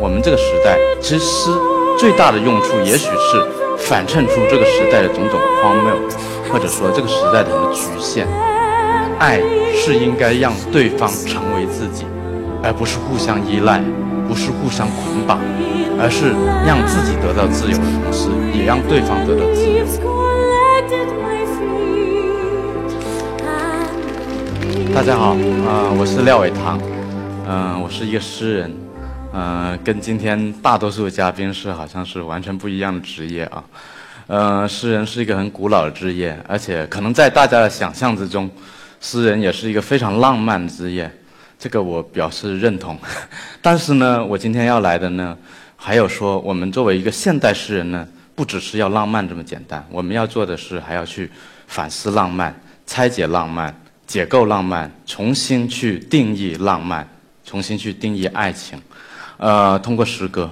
我们这个时代，其实最大的用处，也许是反衬出这个时代的种种荒谬，或者说这个时代的局限。爱是应该让对方成为自己，而不是互相依赖，不是互相捆绑，而是让自己得到自由的同时，也让对方得到自由。大家好，啊，我是廖伟棠，嗯，我是一个诗人，嗯，跟今天大多数的嘉宾是好像是完全不一样的职业啊，嗯，诗人是一个很古老的职业，而且可能在大家的想象之中，诗人也是一个非常浪漫的职业，这个我表示认同。但是呢，我今天要来的呢，还有说我们作为一个现代诗人呢，不只是要浪漫这么简单，我们要做的是还要去反思浪漫，拆解浪漫。解构浪漫，重新去定义浪漫，重新去定义爱情，呃，通过诗歌。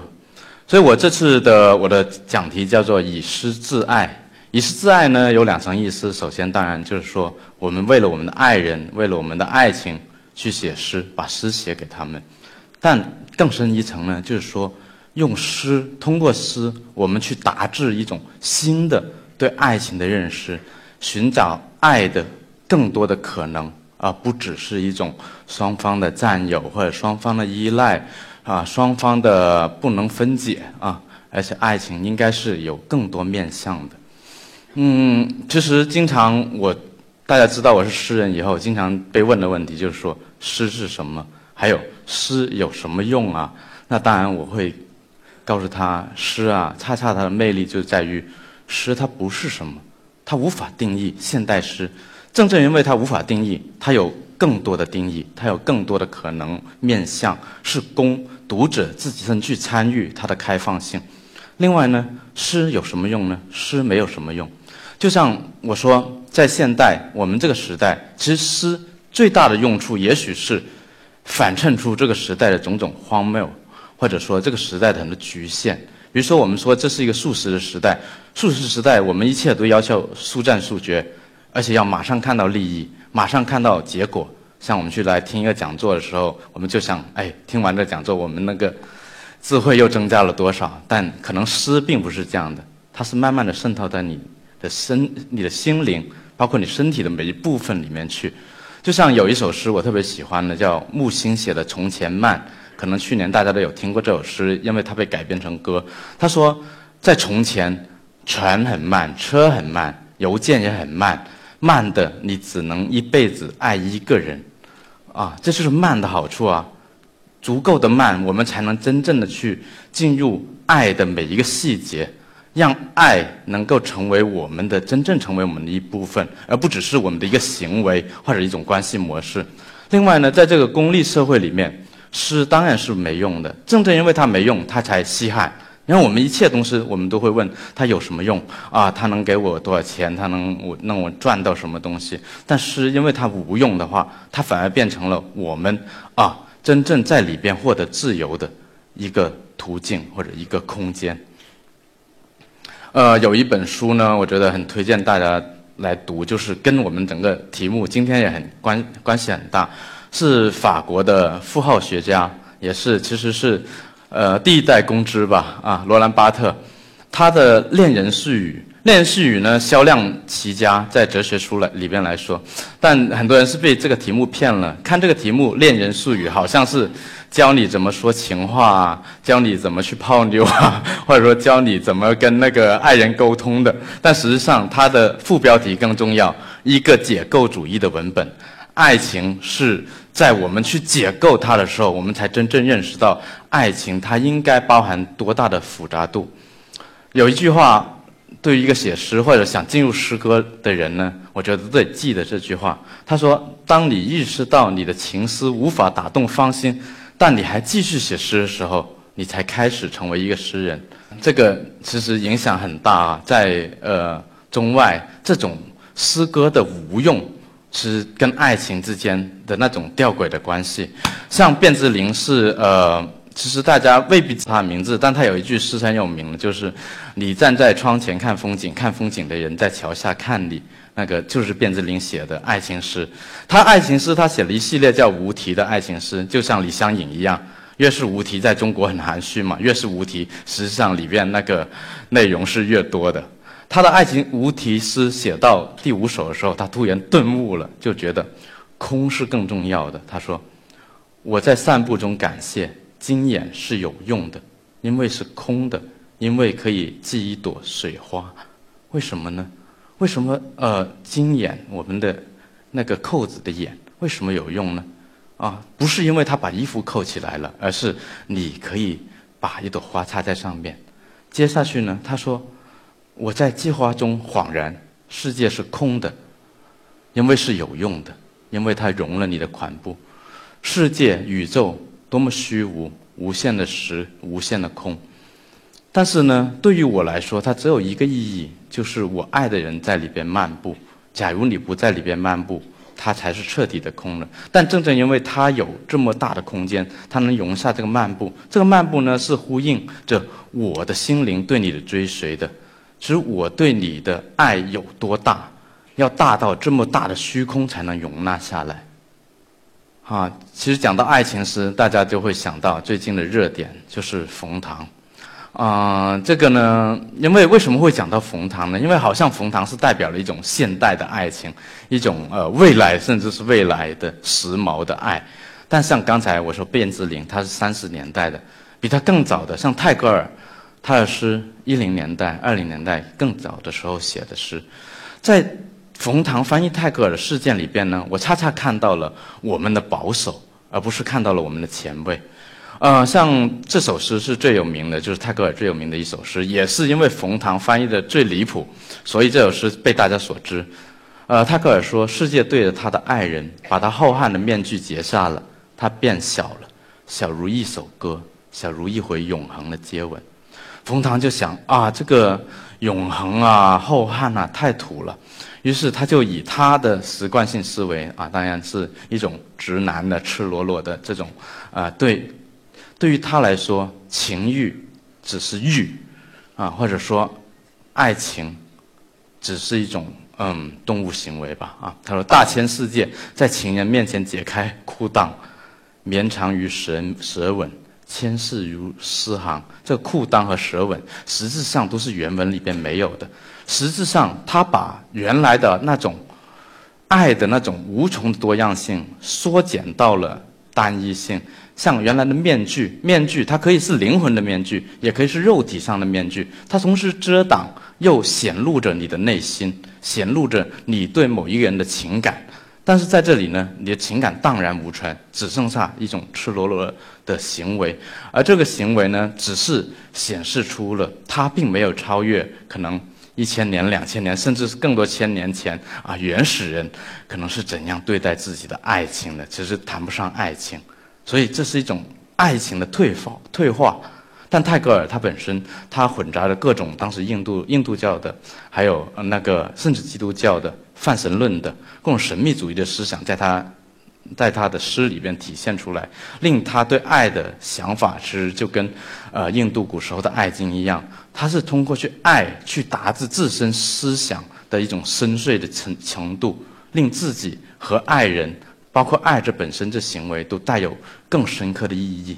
所以我这次的我的讲题叫做“以诗自爱”。以诗自爱呢，有两层意思。首先，当然就是说，我们为了我们的爱人，为了我们的爱情去写诗，把诗写给他们。但更深一层呢，就是说，用诗，通过诗，我们去达至一种新的对爱情的认识，寻找爱的。更多的可能而，不只是一种双方的占有或者双方的依赖啊，双方的不能分解啊，而且爱情应该是有更多面向的。嗯，其实经常我大家知道我是诗人以后，经常被问的问题就是说诗是什么，还有诗有什么用啊？那当然我会告诉他，诗啊，恰恰它的魅力就在于诗它不是什么，它无法定义现代诗。正正因为它无法定义，它有更多的定义，它有更多的可能面向，是公读者自己身去参与它的开放性。另外呢，诗有什么用呢？诗没有什么用。就像我说，在现代我们这个时代，其实诗最大的用处，也许是反衬出这个时代的种种荒谬，或者说这个时代的很多局限。比如说，我们说这是一个速食的时代，速食时代，我们一切都要求速战速决。而且要马上看到利益，马上看到结果。像我们去来听一个讲座的时候，我们就想，哎，听完这讲座，我们那个智慧又增加了多少？但可能诗并不是这样的，它是慢慢的渗透在你的身、你的心灵，包括你身体的每一部分里面去。就像有一首诗我特别喜欢的，叫木心写的《从前慢》，可能去年大家都有听过这首诗，因为它被改编成歌。他说，在从前，船很慢，车很慢，邮件也很慢。慢的，你只能一辈子爱一个人，啊，这就是慢的好处啊。足够的慢，我们才能真正的去进入爱的每一个细节，让爱能够成为我们的真正成为我们的一部分，而不只是我们的一个行为或者一种关系模式。另外呢，在这个功利社会里面，诗当然是没用的。正正因为它没用，它才稀罕。因为我们一切东西，我们都会问它有什么用啊？它能给我多少钱？它能我让我赚到什么东西？但是因为它无用的话，它反而变成了我们啊真正在里边获得自由的一个途径或者一个空间。呃，有一本书呢，我觉得很推荐大家来读，就是跟我们整个题目今天也很关关系很大，是法国的符号学家，也是其实是。呃，第一代公知吧，啊，罗兰巴特，他的《恋人絮语》，《恋人絮语》呢销量奇佳，在哲学书来里边来说，但很多人是被这个题目骗了。看这个题目，《恋人絮语》好像是教你怎么说情话啊，教你怎么去泡妞啊，或者说教你怎么跟那个爱人沟通的。但实际上，它的副标题更重要，一个解构主义的文本。爱情是在我们去解构它的时候，我们才真正认识到爱情它应该包含多大的复杂度。有一句话，对于一个写诗或者想进入诗歌的人呢，我觉得都得记得这句话。他说：“当你意识到你的情思无法打动芳心，但你还继续写诗的时候，你才开始成为一个诗人。”这个其实影响很大啊，在呃中外这种诗歌的无用。是跟爱情之间的那种吊诡的关系，像卞之琳是呃，其实大家未必知他的名字，但他有一句诗很有名的，就是“你站在窗前看风景，看风景的人在桥下看你”，那个就是卞之琳写的爱情诗。他爱情诗，他写了一系列叫《无题》的爱情诗，就像李商隐一样。越是无题，在中国很含蓄嘛，越是无题，实际上里面那个内容是越多的。他的爱情无题诗写到第五首的时候，他突然顿悟了，就觉得空是更重要的。他说：“我在散步中感谢金眼是有用的，因为是空的，因为可以系一朵水花。为什么呢？为什么呃金眼我们的那个扣子的眼为什么有用呢？啊，不是因为他把衣服扣起来了，而是你可以把一朵花插在上面。接下去呢，他说。”我在计划中恍然，世界是空的，因为是有用的，因为它容了你的款步。世界、宇宙多么虚无，无限的实，无限的空。但是呢，对于我来说，它只有一个意义，就是我爱的人在里边漫步。假如你不在里边漫步，它才是彻底的空了。但正正因为它有这么大的空间，它能容下这个漫步。这个漫步呢，是呼应着我的心灵对你的追随的。其实我对你的爱有多大，要大到这么大的虚空才能容纳下来。啊，其实讲到爱情时，大家就会想到最近的热点就是冯唐。啊，这个呢，因为为什么会讲到冯唐呢？因为好像冯唐是代表了一种现代的爱情，一种呃未来甚至是未来的时髦的爱。但像刚才我说卞之琳，他是三十年代的，比他更早的像泰戈尔。他的诗，一零年代、二零年代更早的时候写的诗，在冯唐翻译泰戈尔的事件里边呢，我恰恰看到了我们的保守，而不是看到了我们的前卫。呃，像这首诗是最有名的，就是泰戈尔最有名的一首诗，也是因为冯唐翻译的最离谱，所以这首诗被大家所知。呃，泰戈尔说：“世界对着他的爱人，把他浩瀚的面具揭下了，他变小了，小如一首歌，小如一回永恒的接吻。”冯唐就想啊，这个永恒啊、后汉啊，太土了。于是他就以他的习惯性思维啊，当然是一种直男的、赤裸裸的这种啊，对，对于他来说，情欲只是欲啊，或者说爱情只是一种嗯动物行为吧啊。他说：“大千世界在情人面前解开裤裆，绵长于舌舌吻。”千世如诗行，这裤裆和舌吻实质上都是原文里边没有的。实质上，他把原来的那种爱的那种无穷的多样性缩减到了单一性。像原来的面具，面具它可以是灵魂的面具，也可以是肉体上的面具。它同时遮挡又显露着你的内心，显露着你对某一个人的情感。但是在这里呢，你的情感荡然无存，只剩下一种赤裸裸的行为，而这个行为呢，只是显示出了他并没有超越可能一千年、两千年，甚至是更多千年前啊原始人可能是怎样对待自己的爱情的，其实谈不上爱情，所以这是一种爱情的退化退化。但泰戈尔他本身，他混杂着各种当时印度印度教的，还有那个甚至基督教的泛神论的各种神秘主义的思想，在他，在他的诗里边体现出来，令他对爱的想法其实就跟，呃，印度古时候的爱经一样，他是通过去爱去达至自身思想的一种深邃的程程度，令自己和爱人，包括爱这本身这行为，都带有更深刻的意义。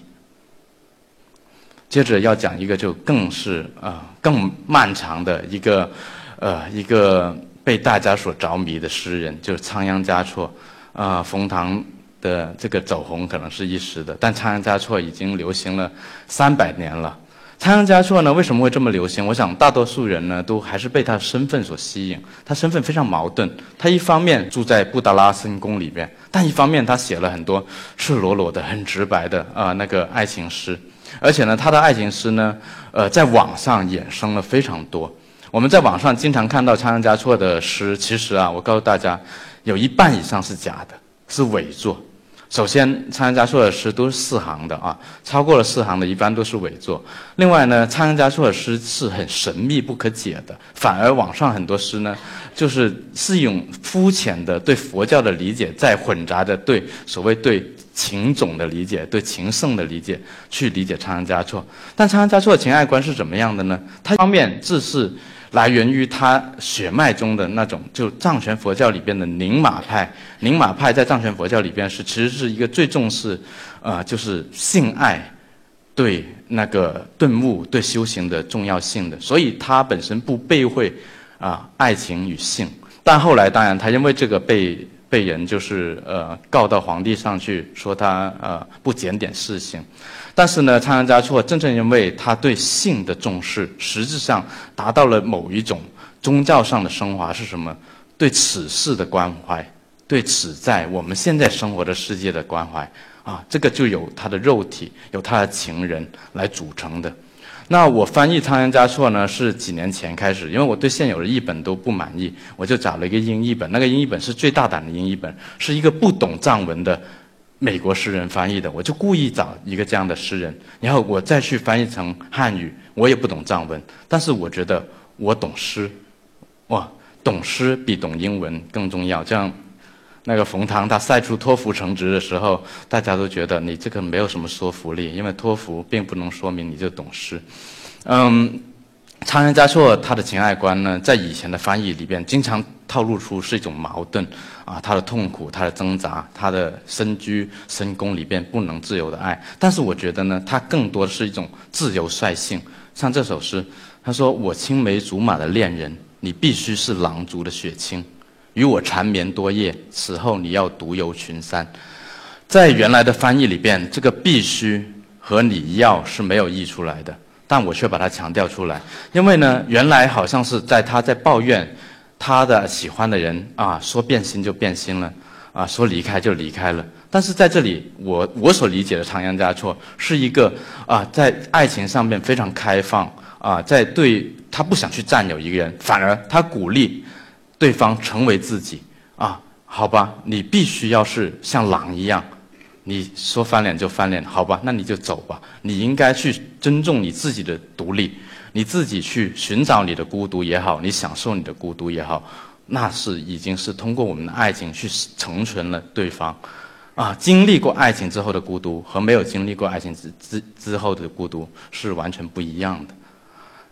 接着要讲一个就更是啊更漫长的一个，呃一个被大家所着迷的诗人，就是仓央嘉措。啊，冯唐的这个走红可能是一时的，但仓央嘉措已经流行了三百年了。仓央嘉措呢为什么会这么流行？我想大多数人呢都还是被他的身份所吸引。他身份非常矛盾，他一方面住在布达拉森宫里边，但一方面他写了很多赤裸裸的、很直白的啊那个爱情诗。而且呢，他的爱情诗呢，呃，在网上衍生了非常多。我们在网上经常看到仓央嘉措的诗，其实啊，我告诉大家，有一半以上是假的，是伪作。首先，仓央嘉措的诗都是四行的啊，超过了四行的一般都是伪作。另外呢，仓央嘉措的诗是很神秘不可解的，反而网上很多诗呢，就是是用肤浅的对佛教的理解，在混杂着对所谓对情种的理解、对情圣的理解去理解仓央嘉措。但仓央嘉措的情爱观是怎么样的呢？他一方面自是来源于他血脉中的那种，就藏传佛教里边的宁玛派。宁玛派在藏传佛教里边是其实是一个最重视，呃，就是性爱对那个顿悟、对修行的重要性的，所以他本身不避讳啊爱情与性。但后来当然他因为这个被被人就是呃告到皇帝上去，说他呃不检点事情。但是呢，仓央嘉措正正因为他对性的重视，实质上达到了某一种宗教上的升华，是什么？对此世的关怀，对此在我们现在生活的世界的关怀啊，这个就有他的肉体，有他的情人来组成的。那我翻译仓央嘉措呢，是几年前开始，因为我对现有的译本都不满意，我就找了一个英译本。那个英译本是最大胆的英译本，是一个不懂藏文的。美国诗人翻译的，我就故意找一个这样的诗人，然后我再去翻译成汉语。我也不懂藏文，但是我觉得我懂诗，哇，懂诗比懂英文更重要。这样，那个冯唐他晒出托福成职的时候，大家都觉得你这个没有什么说服力，因为托福并不能说明你就懂诗。嗯。仓央嘉措他的情爱观呢，在以前的翻译里边，经常透露出是一种矛盾啊，他的痛苦，他的挣扎，他的深居深宫里边不能自由的爱。但是我觉得呢，他更多的是一种自由率性。像这首诗，他说：“我青梅竹马的恋人，你必须是狼族的血亲，与我缠绵多夜，此后你要独游群山。”在原来的翻译里边，这个“必须”和“你要”是没有译出来的。但我却把它强调出来，因为呢，原来好像是在他在抱怨他的喜欢的人啊，说变心就变心了，啊，说离开就离开了。但是在这里，我我所理解的仓央嘉措是一个啊，在爱情上面非常开放啊，在对他不想去占有一个人，反而他鼓励对方成为自己啊，好吧，你必须要是像狼一样。你说翻脸就翻脸，好吧，那你就走吧。你应该去尊重你自己的独立，你自己去寻找你的孤独也好，你享受你的孤独也好，那是已经是通过我们的爱情去成全了对方。啊，经历过爱情之后的孤独和没有经历过爱情之之之后的孤独是完全不一样的。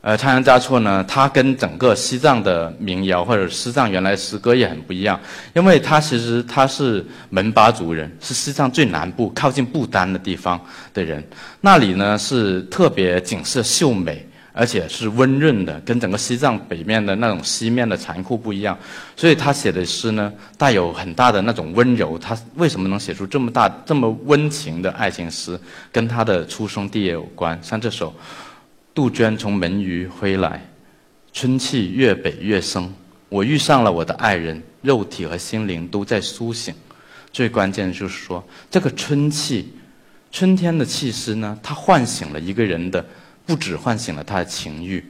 呃，仓央嘉措呢，他跟整个西藏的民谣或者西藏原来诗歌也很不一样，因为他其实他是门巴族人，是西藏最南部靠近不丹的地方的人，那里呢是特别景色秀美，而且是温润的，跟整个西藏北面的那种西面的残酷不一样，所以他写的诗呢带有很大的那种温柔。他为什么能写出这么大这么温情的爱情诗，跟他的出生地也有关，像这首。杜鹃从门隅飞来，春气越北越生。我遇上了我的爱人，肉体和心灵都在苏醒。最关键的就是说，这个春气，春天的气息呢，它唤醒了一个人的，不止唤醒了他的情欲，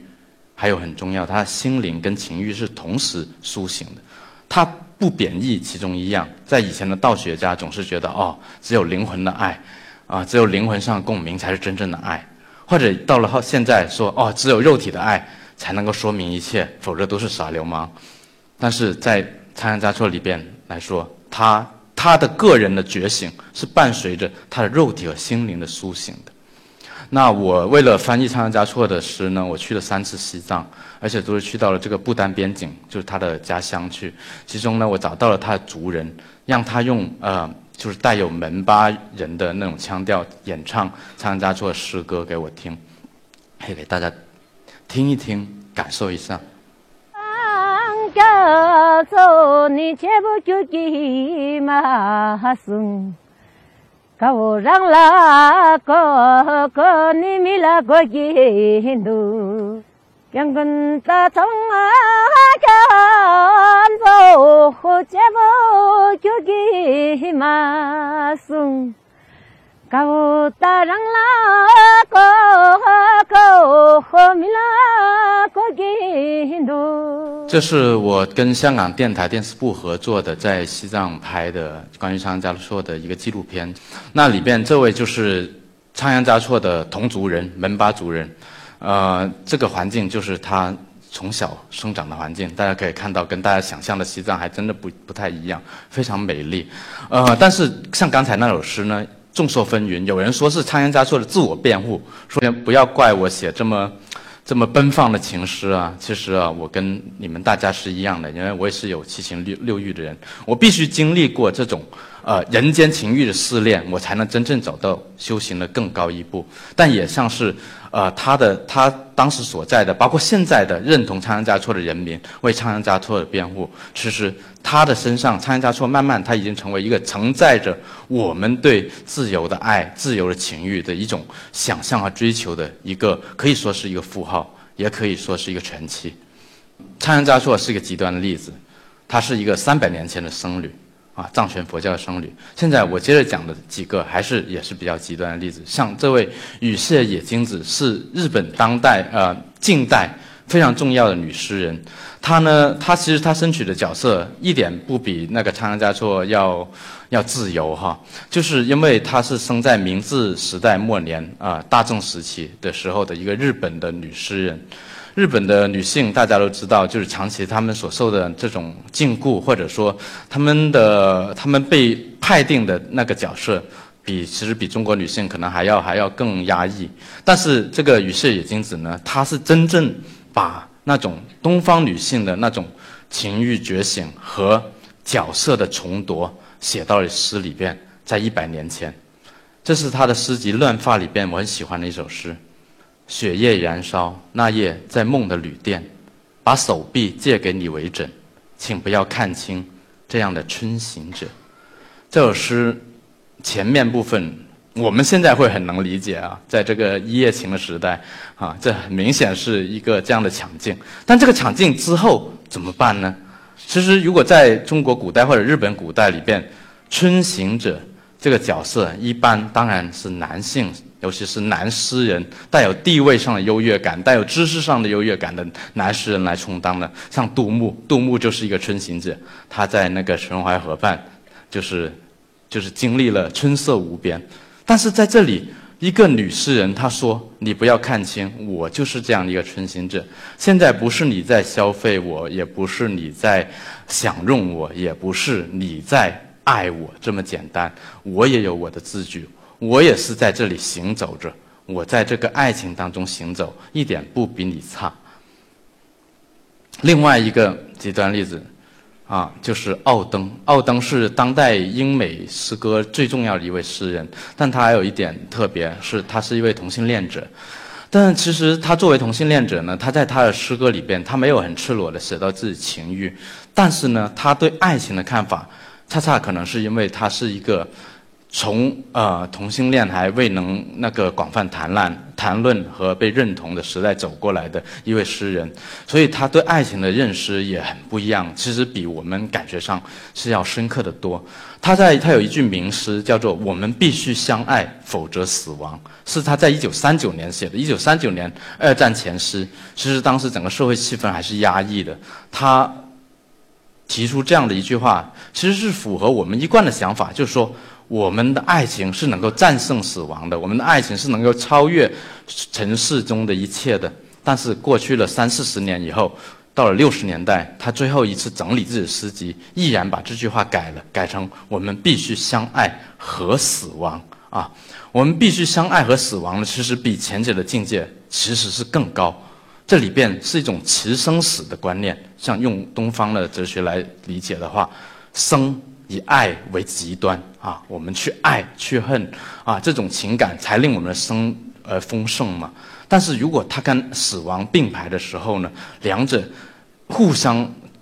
还有很重要，他的心灵跟情欲是同时苏醒的。他不贬义其中一样，在以前的道学家总是觉得，哦，只有灵魂的爱，啊，只有灵魂上的共鸣才是真正的爱。或者到了后现在说哦，只有肉体的爱才能够说明一切，否则都是耍流氓。但是在仓央嘉措里边来说，他他的个人的觉醒是伴随着他的肉体和心灵的苏醒的。那我为了翻译仓央嘉措的诗呢，我去了三次西藏，而且都是去到了这个不丹边境，就是他的家乡去。其中呢，我找到了他的族人，让他用呃。就是带有门巴人的那种腔调演唱参加做诗歌给我听，可以给大家听一听，感受一下。将军的中啊，干部和干部就给马送，高大人啦，高高和米啦，高给都。这是我跟香港电台电视部合作的，在西藏拍的关于仓央嘉措的一个纪录片。那里边这位就是仓央嘉措的同族人，门巴族人。呃，这个环境就是他从小生长的环境，大家可以看到，跟大家想象的西藏还真的不不太一样，非常美丽。呃，但是像刚才那首诗呢，众说纷纭，有人说是仓央嘉措的自我辩护，说不要怪我写这么这么奔放的情诗啊，其实啊，我跟你们大家是一样的，因为我也是有七情六六欲的人，我必须经历过这种呃人间情欲的试炼，我才能真正走到修行的更高一步。但也像是呃他的他当时所在的，包括现在的认同仓央嘉措的人民为仓央嘉措的辩护，其实他的身上仓央嘉措慢慢他已经成为一个承载着我们对自由的爱、自由的情欲的一种想象和追求的一个，可以说是一个符号。也可以说是一个传奇。仓央嘉措是一个极端的例子，他是一个三百年前的僧侣，啊，藏传佛教的僧侣。现在我接着讲的几个还是也是比较极端的例子，像这位羽谢野金子是日本当代呃近代非常重要的女诗人。她呢，她其实她身处的角色一点不比那个仓央嘉措要要自由哈，就是因为她是生在明治时代末年啊，大正时期的时候的一个日本的女诗人。日本的女性大家都知道，就是长期她们所受的这种禁锢，或者说她们的她们被判定的那个角色，比其实比中国女性可能还要还要更压抑。但是这个羽世野金子呢，她是真正把那种东方女性的那种情欲觉醒和角色的重夺写到了诗里边，在一百年前，这是她的诗集《乱发》里边我很喜欢的一首诗。血液燃烧，那夜在梦的旅店，把手臂借给你为枕，请不要看清这样的春行者。这首诗前面部分，我们现在会很能理解啊，在这个一夜情的时代啊，这很明显是一个这样的抢镜。但这个抢镜之后怎么办呢？其实，如果在中国古代或者日本古代里边，春行者这个角色一般当然是男性。尤其是男诗人，带有地位上的优越感、带有知识上的优越感的男诗人来充当的，像杜牧，杜牧就是一个春行者，他在那个秦淮河畔，就是就是经历了春色无边。但是在这里，一个女诗人她说：“你不要看清，我就是这样一个春行者。现在不是你在消费我，也不是你在享用我，也不是你在爱我这么简单。我也有我的字句。”我也是在这里行走着，我在这个爱情当中行走，一点不比你差。另外一个极端例子，啊，就是奥登。奥登是当代英美诗歌最重要的一位诗人，但他还有一点特别，是他是一位同性恋者。但其实他作为同性恋者呢，他在他的诗歌里边，他没有很赤裸的写到自己情欲，但是呢，他对爱情的看法，恰恰可能是因为他是一个。从呃同性恋还未能那个广泛谈论、谈论和被认同的时代走过来的一位诗人，所以他对爱情的认识也很不一样。其实比我们感觉上是要深刻的多。他在他有一句名诗叫做“我们必须相爱，否则死亡”，是他在一九三九年写的。一九三九年二战前诗，其实当时整个社会气氛还是压抑的。他提出这样的一句话，其实是符合我们一贯的想法，就是说。我们的爱情是能够战胜死亡的，我们的爱情是能够超越尘世中的一切的。但是过去了三四十年以后，到了六十年代，他最后一次整理自己的诗集，毅然把这句话改了，改成“我们必须相爱和死亡”。啊，我们必须相爱和死亡呢，其实比前者的境界其实是更高。这里边是一种持生死的观念，像用东方的哲学来理解的话，生。以爱为极端啊，我们去爱去恨啊，这种情感才令我们的生而丰盛嘛。但是如果他跟死亡并排的时候呢，两者互相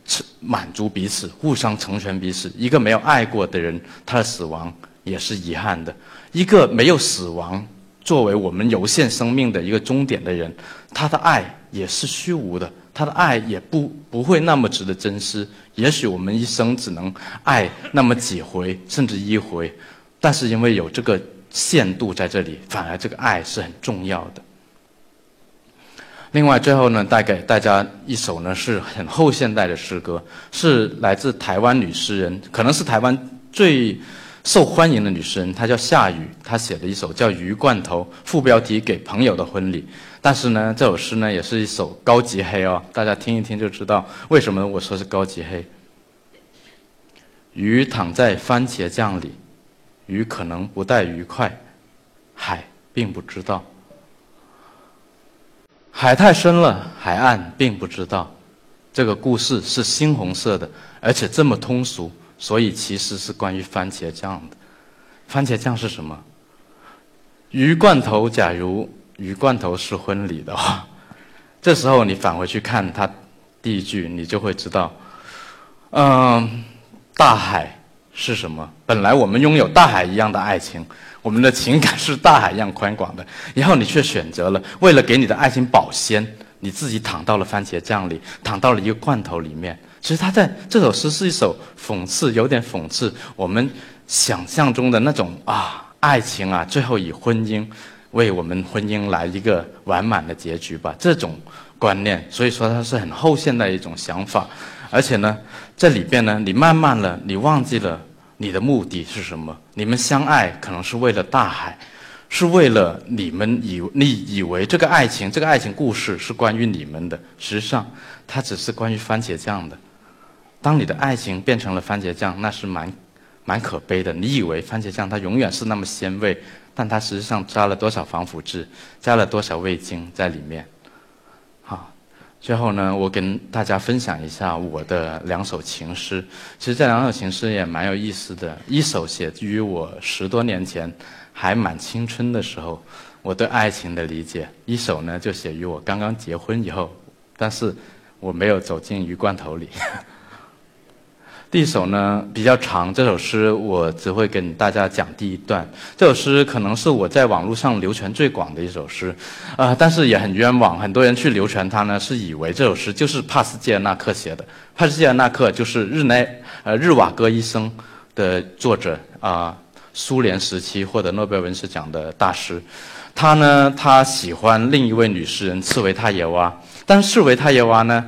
成满足彼此，互相成全彼此。一个没有爱过的人，他的死亡也是遗憾的；一个没有死亡作为我们有限生命的一个终点的人，他的爱也是虚无的。他的爱也不不会那么值得珍惜。也许我们一生只能爱那么几回，甚至一回，但是因为有这个限度在这里，反而这个爱是很重要的。另外，最后呢，带给大家一首呢是很后现代的诗歌，是来自台湾女诗人，可能是台湾最受欢迎的女诗人，她叫夏雨，她写的一首叫《鱼罐头》，副标题《给朋友的婚礼》。但是呢，这首诗呢也是一首高级黑哦，大家听一听就知道为什么我说是高级黑。鱼躺在番茄酱里，鱼可能不太愉快，海并不知道。海太深了，海岸并不知道。这个故事是猩红色的，而且这么通俗，所以其实是关于番茄酱的。番茄酱是什么？鱼罐头，假如鱼罐头是婚礼的话，这时候你返回去看它第一句，你就会知道，嗯，大海是什么？本来我们拥有大海一样的爱情。我们的情感是大海一样宽广的，然后你却选择了为了给你的爱情保鲜，你自己躺到了番茄酱里，躺到了一个罐头里面。其实他在这首诗是一首讽刺，有点讽刺我们想象中的那种啊，爱情啊，最后以婚姻为我们婚姻来一个完满的结局吧，这种观念。所以说它是很后现代一种想法，而且呢，这里边呢，你慢慢了，你忘记了。你的目的是什么？你们相爱可能是为了大海，是为了你们以你以为这个爱情，这个爱情故事是关于你们的。实际上，它只是关于番茄酱的。当你的爱情变成了番茄酱，那是蛮蛮可悲的。你以为番茄酱它永远是那么鲜味，但它实际上加了多少防腐剂，加了多少味精在里面。好最后呢，我跟大家分享一下我的两首情诗。其实这两首情诗也蛮有意思的。一首写于我十多年前，还蛮青春的时候，我对爱情的理解；一首呢，就写于我刚刚结婚以后，但是我没有走进鱼罐头里。第一首呢比较长，这首诗我只会跟大家讲第一段。这首诗可能是我在网络上流传最广的一首诗，啊，但是也很冤枉，很多人去流传它呢，是以为这首诗就是帕斯捷纳克写的。帕斯捷纳克就是日内呃日瓦戈医生的作者啊，苏联时期获得诺贝尔文学奖的大师。他呢，他喜欢另一位女诗人茨维塔耶娃，但是茨维塔耶娃呢，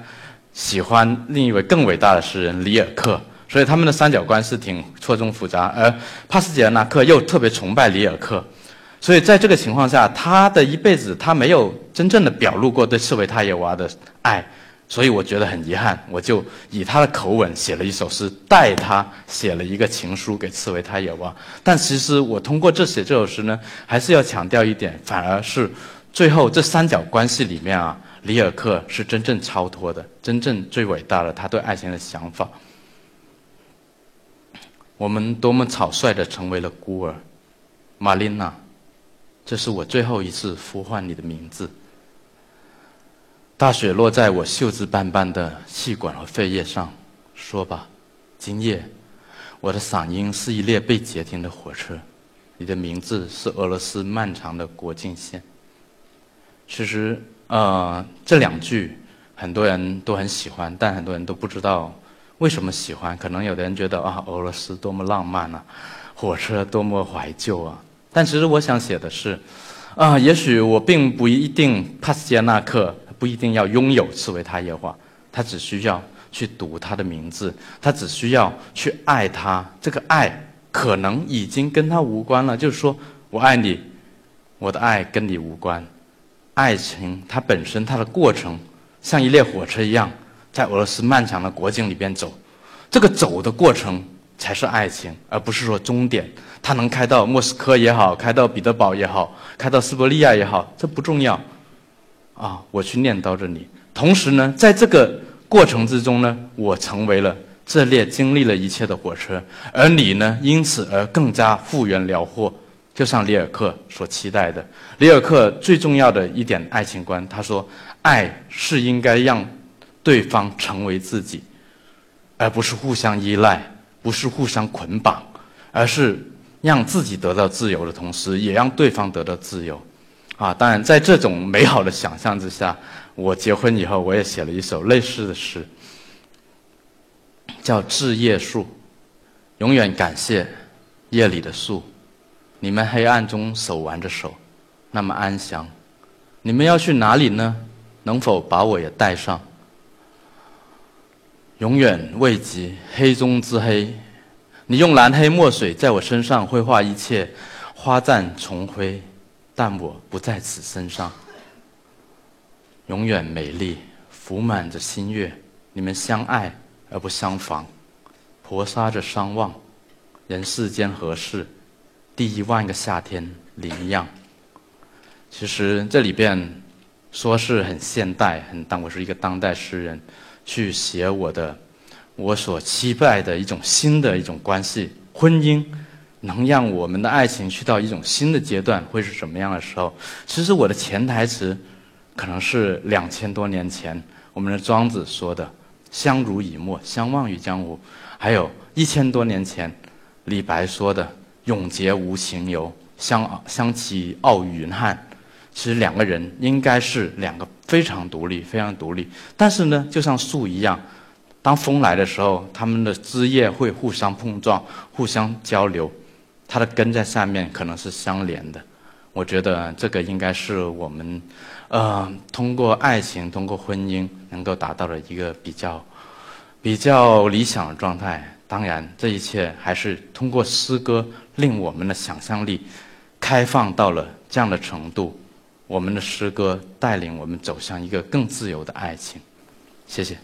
喜欢另一位更伟大的诗人里尔克。所以他们的三角关系挺错综复杂，而帕斯捷纳克又特别崇拜里尔克，所以在这个情况下，他的一辈子他没有真正的表露过对茨维塔耶娃的爱，所以我觉得很遗憾，我就以他的口吻写了一首诗，代他写了一个情书给茨维塔耶娃。但其实我通过这写这首诗呢，还是要强调一点，反而是最后这三角关系里面啊，里尔克是真正超脱的，真正最伟大的他对爱情的想法。我们多么草率地成为了孤儿，玛琳娜，这是我最后一次呼唤你的名字。大雪落在我锈渍斑斑的气管和肺叶上。说吧，今夜，我的嗓音是一列被截停的火车。你的名字是俄罗斯漫长的国境线。其实，呃，这两句很多人都很喜欢，但很多人都不知道。为什么喜欢？可能有的人觉得啊，俄罗斯多么浪漫啊，火车多么怀旧啊。但其实我想写的是，啊，也许我并不一定帕斯捷纳克不一定要拥有茨维塔耶娃，他只需要去读他的名字，他只需要去爱他。这个爱可能已经跟他无关了，就是说我爱你，我的爱跟你无关。爱情它本身它的过程像一列火车一样。在俄罗斯漫长的国境里边走，这个走的过程才是爱情，而不是说终点。它能开到莫斯科也好，开到彼得堡也好，开到斯伯利亚也好，这不重要。啊，我去念叨着你。同时呢，在这个过程之中呢，我成为了这列经历了一切的火车，而你呢，因此而更加复原辽阔，就像里尔克所期待的。里尔克最重要的一点爱情观，他说，爱是应该让。对方成为自己，而不是互相依赖，不是互相捆绑，而是让自己得到自由的同时，也让对方得到自由。啊，当然，在这种美好的想象之下，我结婚以后，我也写了一首类似的诗，叫《致夜树》。永远感谢夜里的树，你们黑暗中手挽着手，那么安详。你们要去哪里呢？能否把我也带上？永远未及黑中之黑，你用蓝黑墨水在我身上绘画一切花绽重辉，但我不在此身上。永远美丽，浮满着新月，你们相爱而不相防，婆娑着相望，人世间何事？第一万个夏天，林样。其实这里边。说是很现代，很当我是一个当代诗人，去写我的我所期待的一种新的一种关系，婚姻能让我们的爱情去到一种新的阶段，会是什么样的时候？其实我的潜台词可能是两千多年前我们的庄子说的“相濡以沫，相忘于江湖”，还有一千多年前李白说的“永结无情游，相相期傲于云汉”。其实两个人应该是两个非常独立、非常独立，但是呢，就像树一样，当风来的时候，它们的枝叶会互相碰撞、互相交流，它的根在下面可能是相连的。我觉得这个应该是我们，呃，通过爱情、通过婚姻能够达到的一个比较、比较理想的状态。当然，这一切还是通过诗歌令我们的想象力开放到了这样的程度。我们的诗歌带领我们走向一个更自由的爱情，谢谢。